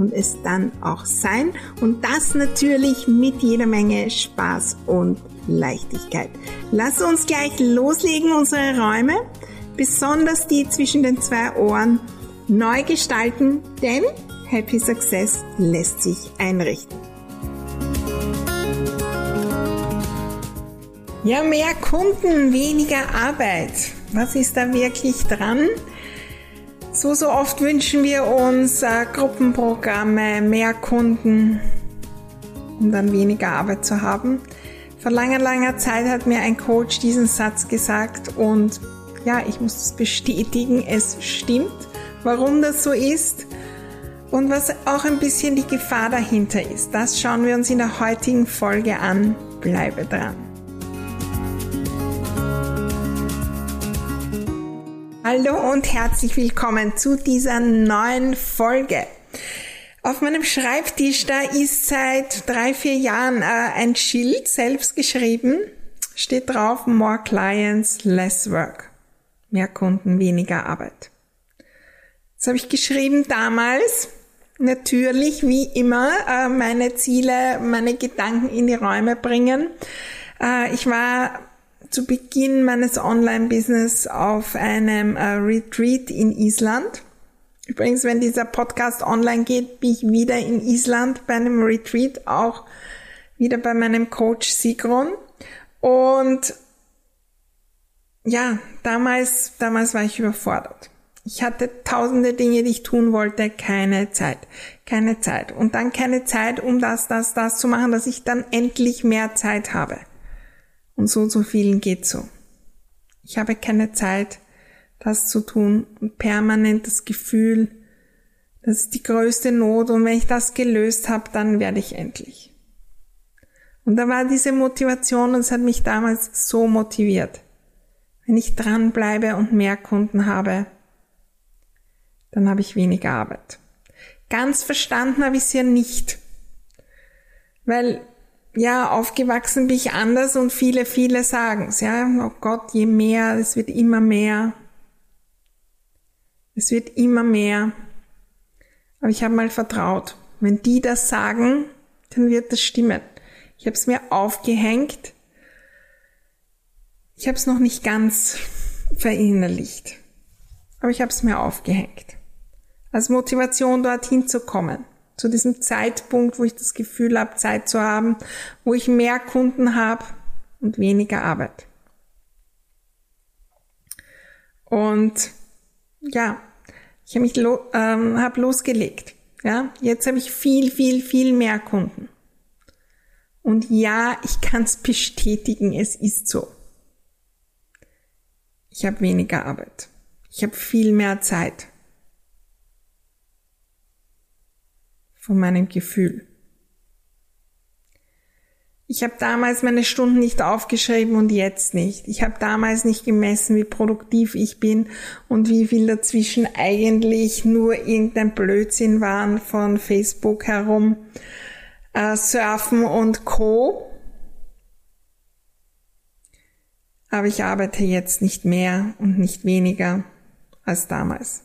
und es dann auch sein. Und das natürlich mit jeder Menge Spaß und Leichtigkeit. Lass uns gleich loslegen, unsere Räume, besonders die zwischen den zwei Ohren, neu gestalten, denn Happy Success lässt sich einrichten. Ja, mehr Kunden, weniger Arbeit. Was ist da wirklich dran? So, so oft wünschen wir uns äh, Gruppenprogramme, mehr Kunden, um dann weniger Arbeit zu haben. Vor langer, langer Zeit hat mir ein Coach diesen Satz gesagt und ja, ich muss es bestätigen, es stimmt, warum das so ist und was auch ein bisschen die Gefahr dahinter ist. Das schauen wir uns in der heutigen Folge an. Bleibe dran. Hallo und herzlich willkommen zu dieser neuen Folge. Auf meinem Schreibtisch, da ist seit drei, vier Jahren äh, ein Schild selbst geschrieben. Steht drauf, more clients, less work. Mehr Kunden, weniger Arbeit. Das habe ich geschrieben damals. Natürlich, wie immer, äh, meine Ziele, meine Gedanken in die Räume bringen. Äh, ich war zu Beginn meines Online-Business auf einem äh, Retreat in Island. Übrigens, wenn dieser Podcast online geht, bin ich wieder in Island bei einem Retreat, auch wieder bei meinem Coach Sigrun. Und ja, damals, damals war ich überfordert. Ich hatte tausende Dinge, die ich tun wollte, keine Zeit, keine Zeit. Und dann keine Zeit, um das, das, das zu machen, dass ich dann endlich mehr Zeit habe. Und so und so vielen geht so. Ich habe keine Zeit, das zu tun und permanent das Gefühl, das ist die größte Not und wenn ich das gelöst habe, dann werde ich endlich. Und da war diese Motivation und es hat mich damals so motiviert. Wenn ich dranbleibe und mehr Kunden habe, dann habe ich weniger Arbeit. Ganz verstanden habe ich es ja nicht. Weil ja, aufgewachsen bin ich anders und viele, viele sagen's, ja. Oh Gott, je mehr, es wird immer mehr. Es wird immer mehr. Aber ich habe mal vertraut. Wenn die das sagen, dann wird das stimmen. Ich habe es mir aufgehängt. Ich habe es noch nicht ganz verinnerlicht. Aber ich habe es mir aufgehängt. Als Motivation dorthin zu kommen zu diesem Zeitpunkt, wo ich das Gefühl habe, Zeit zu haben, wo ich mehr Kunden habe und weniger Arbeit. Und ja, ich habe mich lo ähm, hab losgelegt. Ja, jetzt habe ich viel, viel, viel mehr Kunden. Und ja, ich kann es bestätigen, es ist so. Ich habe weniger Arbeit. Ich habe viel mehr Zeit. Von meinem Gefühl. Ich habe damals meine Stunden nicht aufgeschrieben und jetzt nicht. Ich habe damals nicht gemessen, wie produktiv ich bin und wie viel dazwischen eigentlich nur irgendein Blödsinn waren von Facebook herum, äh, Surfen und Co. Aber ich arbeite jetzt nicht mehr und nicht weniger als damals.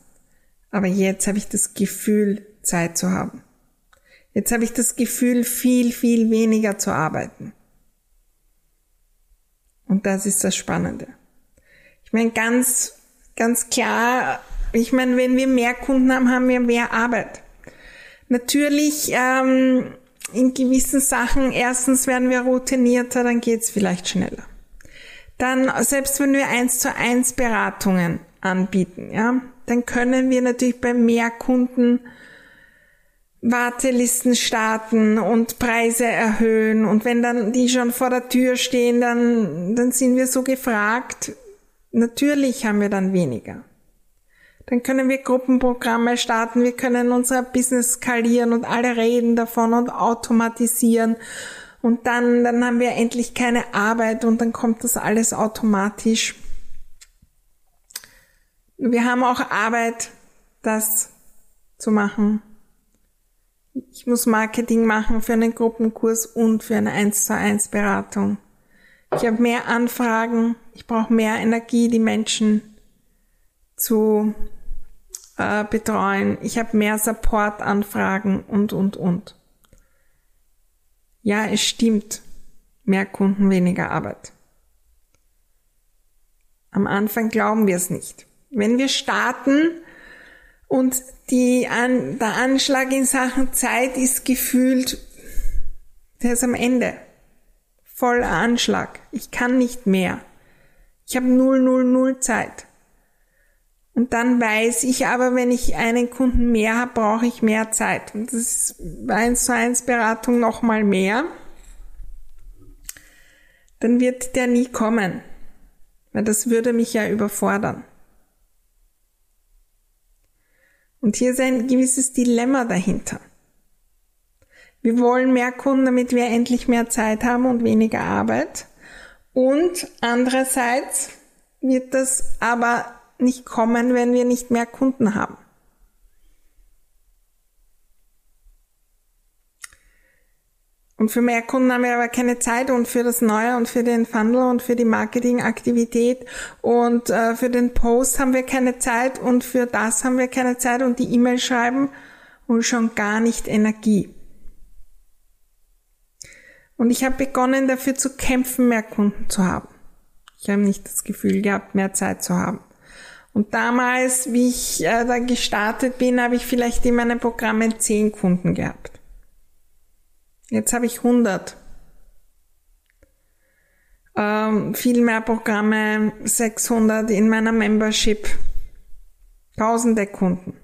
Aber jetzt habe ich das Gefühl, Zeit zu haben. Jetzt habe ich das Gefühl, viel, viel weniger zu arbeiten. Und das ist das Spannende. Ich meine, ganz, ganz klar, ich meine, wenn wir mehr Kunden haben, haben wir mehr Arbeit. Natürlich ähm, in gewissen Sachen, erstens werden wir routinierter, dann geht's vielleicht schneller. Dann, selbst wenn wir eins zu eins Beratungen anbieten, ja, dann können wir natürlich bei mehr Kunden Wartelisten starten und Preise erhöhen und wenn dann die schon vor der Tür stehen, dann, dann sind wir so gefragt. Natürlich haben wir dann weniger. Dann können wir Gruppenprogramme starten, wir können unser Business skalieren und alle reden davon und automatisieren Und dann, dann haben wir endlich keine Arbeit und dann kommt das alles automatisch. Wir haben auch Arbeit, das zu machen. Ich muss Marketing machen für einen Gruppenkurs und für eine 1 zu 1 Beratung. Ich habe mehr Anfragen, ich brauche mehr Energie, die Menschen zu äh, betreuen. Ich habe mehr Support-Anfragen und, und, und. Ja, es stimmt. Mehr Kunden, weniger Arbeit. Am Anfang glauben wir es nicht. Wenn wir starten und die an, der Anschlag in Sachen Zeit ist gefühlt, der ist am Ende. Voller Anschlag. Ich kann nicht mehr. Ich habe null, null, null Zeit. Und dann weiß ich aber, wenn ich einen Kunden mehr habe, brauche ich mehr Zeit. Und das ist bei 1 zu 1 Beratung nochmal mehr. Dann wird der nie kommen. Weil das würde mich ja überfordern. Und hier ist ein gewisses Dilemma dahinter. Wir wollen mehr Kunden, damit wir endlich mehr Zeit haben und weniger Arbeit. Und andererseits wird das aber nicht kommen, wenn wir nicht mehr Kunden haben. Und für mehr Kunden haben wir aber keine Zeit und für das Neue und für den Funnel und für die Marketingaktivität und äh, für den Post haben wir keine Zeit und für das haben wir keine Zeit und die E-Mail schreiben und schon gar nicht Energie. Und ich habe begonnen dafür zu kämpfen, mehr Kunden zu haben. Ich habe nicht das Gefühl gehabt, mehr Zeit zu haben. Und damals, wie ich äh, da gestartet bin, habe ich vielleicht in meinen Programmen zehn Kunden gehabt. Jetzt habe ich 100. Ähm, viel mehr Programme, 600 in meiner Membership. Tausende Kunden.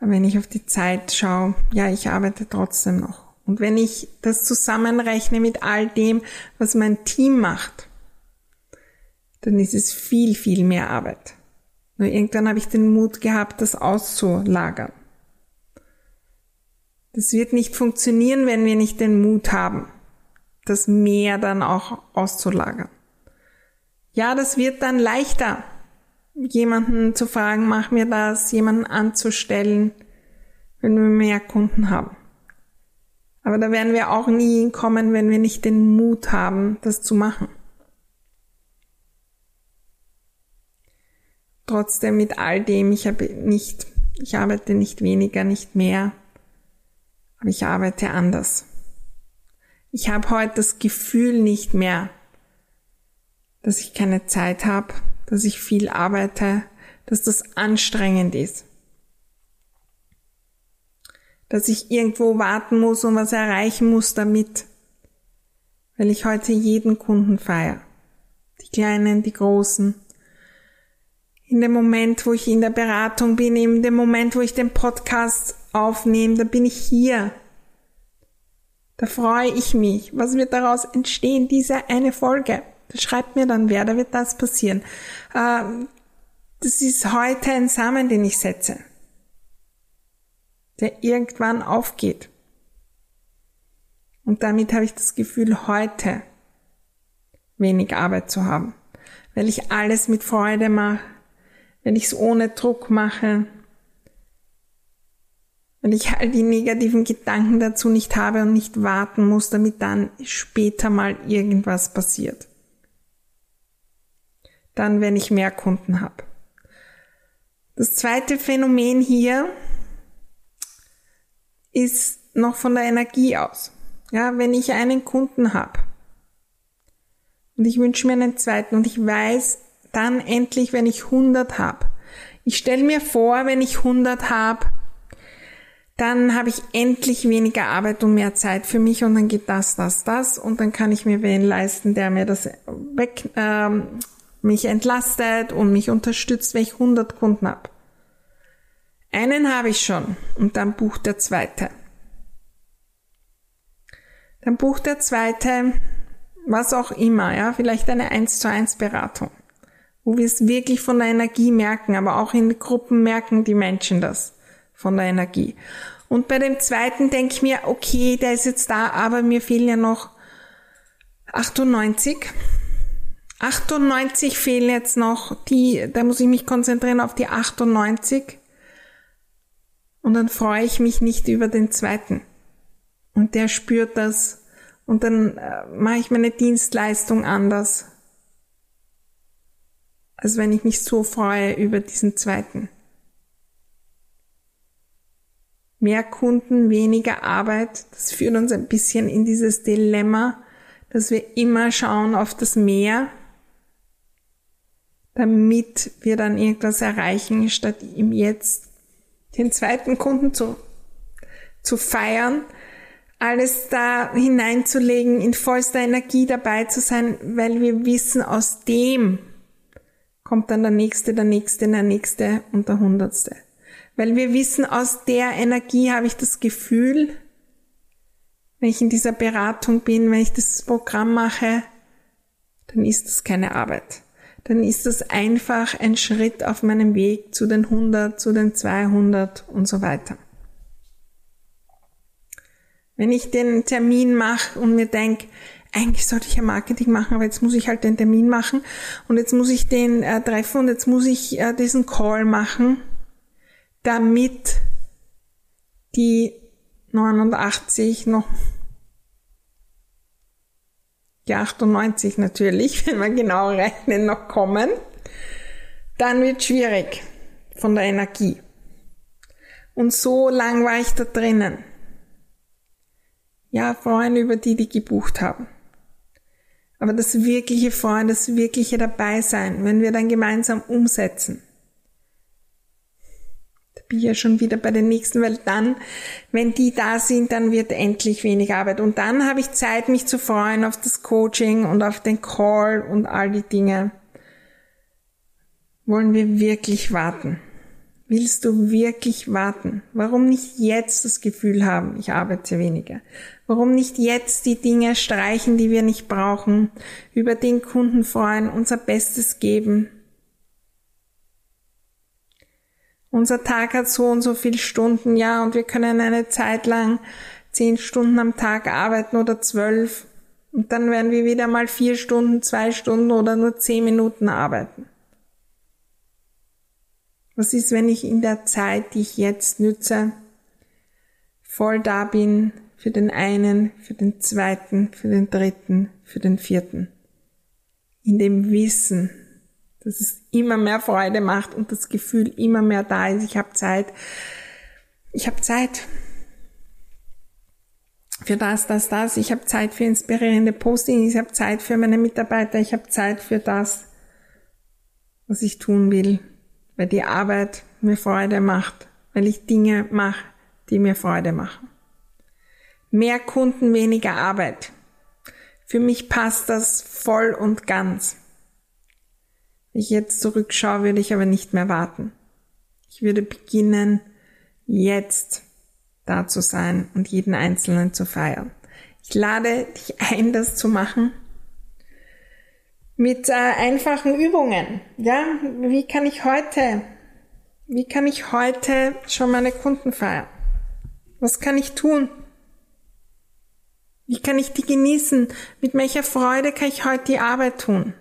Aber wenn ich auf die Zeit schaue, ja, ich arbeite trotzdem noch. Und wenn ich das zusammenrechne mit all dem, was mein Team macht, dann ist es viel, viel mehr Arbeit. Nur irgendwann habe ich den Mut gehabt, das auszulagern. Das wird nicht funktionieren, wenn wir nicht den Mut haben, das mehr dann auch auszulagern. Ja, das wird dann leichter, jemanden zu fragen, mach mir das, jemanden anzustellen, wenn wir mehr Kunden haben. Aber da werden wir auch nie hinkommen, wenn wir nicht den Mut haben, das zu machen. Trotzdem mit all dem, ich habe nicht, ich arbeite nicht weniger, nicht mehr, ich arbeite anders. Ich habe heute das Gefühl nicht mehr, dass ich keine Zeit habe, dass ich viel arbeite, dass das anstrengend ist. Dass ich irgendwo warten muss und was erreichen muss damit, weil ich heute jeden Kunden feiere. Die kleinen, die großen, in dem Moment, wo ich in der Beratung bin, in dem Moment, wo ich den Podcast aufnehme, da bin ich hier. Da freue ich mich. Was wird daraus entstehen? Diese eine Folge. Da schreibt mir dann wer, da wird das passieren. Ähm, das ist heute ein Samen, den ich setze, der irgendwann aufgeht. Und damit habe ich das Gefühl, heute wenig Arbeit zu haben, weil ich alles mit Freude mache, wenn ich es ohne Druck mache, wenn ich all die negativen Gedanken dazu nicht habe und nicht warten muss, damit dann später mal irgendwas passiert. Dann, wenn ich mehr Kunden habe. Das zweite Phänomen hier ist noch von der Energie aus. Ja, wenn ich einen Kunden habe und ich wünsche mir einen zweiten und ich weiß, dann endlich, wenn ich 100 habe. Ich stelle mir vor, wenn ich 100 habe, dann habe ich endlich weniger Arbeit und mehr Zeit für mich und dann geht das, das, das und dann kann ich mir wen leisten, der mir das weg, ähm, mich entlastet und mich unterstützt, wenn ich 100 Kunden habe. Einen habe ich schon und dann bucht der zweite. Dann bucht der zweite was auch immer, ja, vielleicht eine 1 zu 1 Beratung wo wir es wirklich von der Energie merken, aber auch in Gruppen merken die Menschen das. Von der Energie. Und bei dem zweiten denke ich mir, okay, der ist jetzt da, aber mir fehlen ja noch 98. 98 fehlen jetzt noch, die, da muss ich mich konzentrieren auf die 98. Und dann freue ich mich nicht über den zweiten. Und der spürt das. Und dann äh, mache ich meine Dienstleistung anders, als wenn ich mich so freue über diesen zweiten. Mehr Kunden, weniger Arbeit, das führt uns ein bisschen in dieses Dilemma, dass wir immer schauen auf das Mehr, damit wir dann irgendwas erreichen, statt im Jetzt den zweiten Kunden zu, zu feiern, alles da hineinzulegen, in vollster Energie dabei zu sein, weil wir wissen, aus dem kommt dann der nächste, der nächste, der nächste und der hundertste. Weil wir wissen, aus der Energie habe ich das Gefühl, wenn ich in dieser Beratung bin, wenn ich das Programm mache, dann ist das keine Arbeit dann ist das einfach ein Schritt auf meinem Weg zu den 100, zu den 200 und so weiter. Wenn ich den Termin mache und mir denke, eigentlich sollte ich ja Marketing machen, aber jetzt muss ich halt den Termin machen und jetzt muss ich den äh, treffen und jetzt muss ich äh, diesen Call machen, damit die 89 noch die 98 natürlich, wenn wir genau rechnen, noch kommen, dann wird schwierig von der Energie. Und so lang war ich da drinnen. Ja, Freunde über die, die gebucht haben. Aber das wirkliche Freuen, das wirkliche Dabeisein, wenn wir dann gemeinsam umsetzen, bin ja schon wieder bei den nächsten, weil dann, wenn die da sind, dann wird endlich weniger Arbeit. Und dann habe ich Zeit, mich zu freuen auf das Coaching und auf den Call und all die Dinge. Wollen wir wirklich warten? Willst du wirklich warten? Warum nicht jetzt das Gefühl haben, ich arbeite weniger? Warum nicht jetzt die Dinge streichen, die wir nicht brauchen, über den Kunden freuen, unser Bestes geben? Unser Tag hat so und so viele Stunden, ja, und wir können eine Zeit lang zehn Stunden am Tag arbeiten oder zwölf. Und dann werden wir wieder mal vier Stunden, zwei Stunden oder nur zehn Minuten arbeiten. Was ist, wenn ich in der Zeit, die ich jetzt nütze, voll da bin für den einen, für den zweiten, für den dritten, für den vierten? In dem Wissen, dass es immer mehr Freude macht und das Gefühl immer mehr da ist. Ich habe Zeit. Ich habe Zeit für das, das, das. Ich habe Zeit für inspirierende Postings. Ich habe Zeit für meine Mitarbeiter. Ich habe Zeit für das, was ich tun will, weil die Arbeit mir Freude macht, weil ich Dinge mache, die mir Freude machen. Mehr Kunden, weniger Arbeit. Für mich passt das voll und ganz. Wenn ich jetzt zurückschaue, würde ich aber nicht mehr warten. Ich würde beginnen, jetzt da zu sein und jeden Einzelnen zu feiern. Ich lade dich ein, das zu machen mit äh, einfachen Übungen. Ja, wie kann ich heute, wie kann ich heute schon meine Kunden feiern? Was kann ich tun? Wie kann ich die genießen? Mit welcher Freude kann ich heute die Arbeit tun?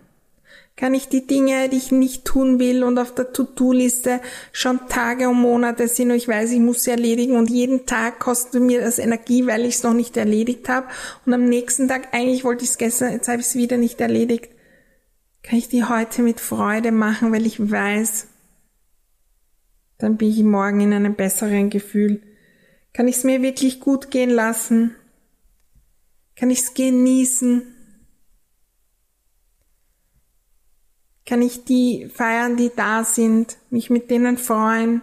Kann ich die Dinge, die ich nicht tun will und auf der To-Do-Liste schon Tage und Monate sind und ich weiß, ich muss sie erledigen und jeden Tag kostet mir das Energie, weil ich es noch nicht erledigt habe und am nächsten Tag, eigentlich wollte ich es gestern, jetzt habe ich es wieder nicht erledigt, kann ich die heute mit Freude machen, weil ich weiß, dann bin ich morgen in einem besseren Gefühl. Kann ich es mir wirklich gut gehen lassen? Kann ich es genießen? Kann ich die feiern, die da sind, mich mit denen freuen,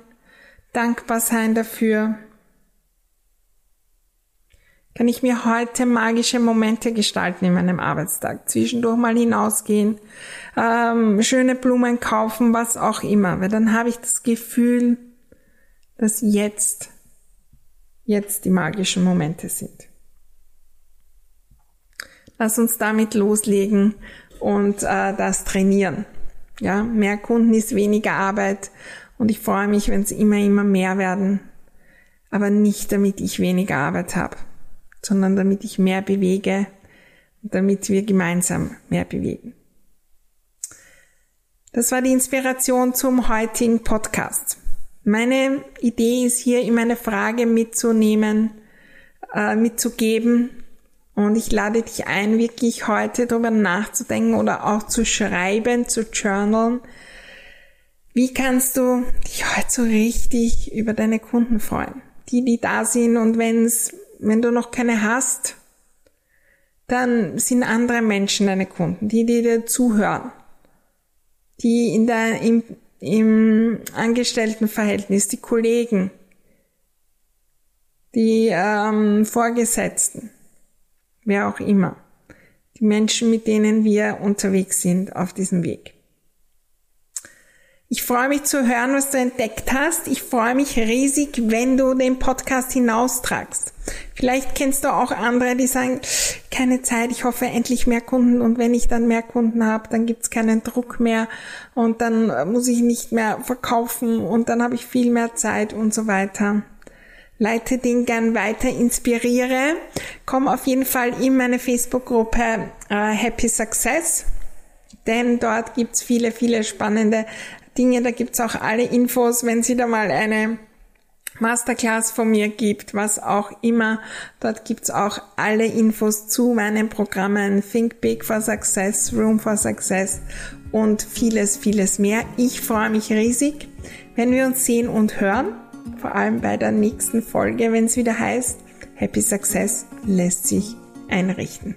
dankbar sein dafür. Kann ich mir heute magische Momente gestalten in meinem Arbeitstag, zwischendurch mal hinausgehen, ähm, schöne Blumen kaufen, was auch immer, weil dann habe ich das Gefühl, dass jetzt, jetzt die magischen Momente sind. Lass uns damit loslegen und äh, das trainieren. Ja, mehr Kunden ist weniger Arbeit und ich freue mich, wenn es immer, immer mehr werden, aber nicht damit ich weniger Arbeit habe, sondern damit ich mehr bewege und damit wir gemeinsam mehr bewegen. Das war die Inspiration zum heutigen Podcast. Meine Idee ist hier, ihm eine Frage mitzunehmen, äh, mitzugeben. Und ich lade dich ein, wirklich heute darüber nachzudenken oder auch zu schreiben, zu journalen. Wie kannst du dich heute so richtig über deine Kunden freuen? Die, die da sind und wenn's, wenn du noch keine hast, dann sind andere Menschen deine Kunden, die, die dir zuhören, die in der, im, im Angestelltenverhältnis, die Kollegen, die ähm, Vorgesetzten, wer auch immer, die Menschen, mit denen wir unterwegs sind auf diesem Weg. Ich freue mich zu hören, was du entdeckt hast. Ich freue mich riesig, wenn du den Podcast hinaustragst. Vielleicht kennst du auch andere, die sagen, keine Zeit, ich hoffe endlich mehr Kunden und wenn ich dann mehr Kunden habe, dann gibt's keinen Druck mehr und dann muss ich nicht mehr verkaufen und dann habe ich viel mehr Zeit und so weiter. Leite den gern weiter, inspiriere. Komm auf jeden Fall in meine Facebook-Gruppe äh, Happy Success denn dort gibt's viele, viele spannende Dinge. Da gibt's auch alle Infos, wenn sie da mal eine Masterclass von mir gibt, was auch immer. Dort gibt's auch alle Infos zu meinen Programmen Think Big for Success, Room for Success und vieles, vieles mehr. Ich freue mich riesig, wenn wir uns sehen und hören, vor allem bei der nächsten Folge, wenn es wieder heißt, Happy Success lässt sich einrichten.